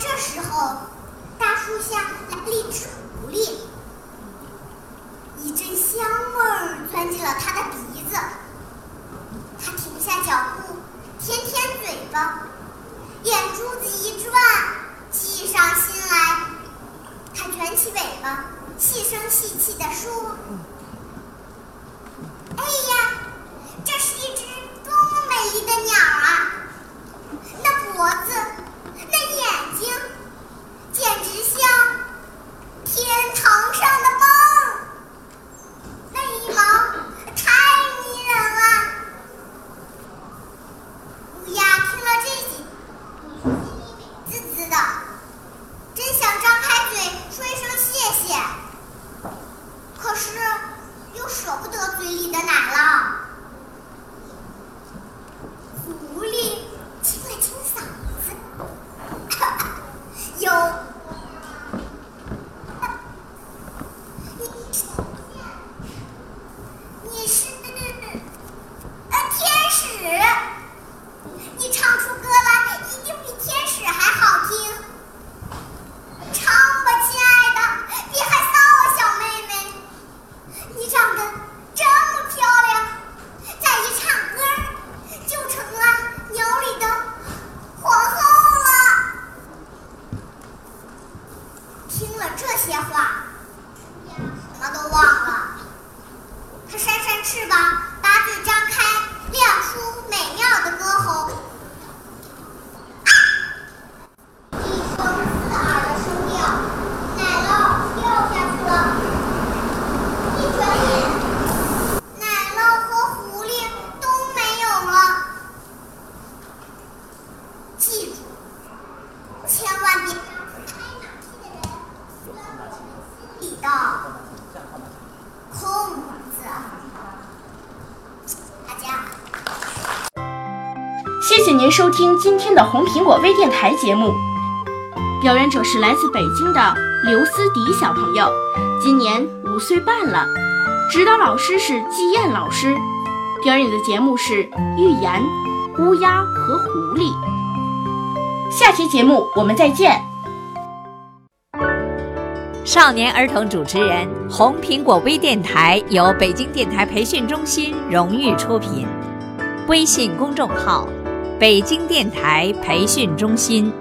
这时候，大树下来了一只狐狸，一阵香味儿钻进了它的鼻子。它停下脚步，舔舔嘴巴，眼珠子一转，计上心来。它卷起尾巴，细声细气地说：“收听今天的红苹果微电台节目。表演者是来自北京的刘思迪小朋友，今年五岁半了。指导老师是季燕老师。表演的节目是寓言《乌鸦和狐狸》。下期节目我们再见。少年儿童主持人，红苹果微电台由北京电台培训中心荣誉出品，微信公众号：北京电台培训中心。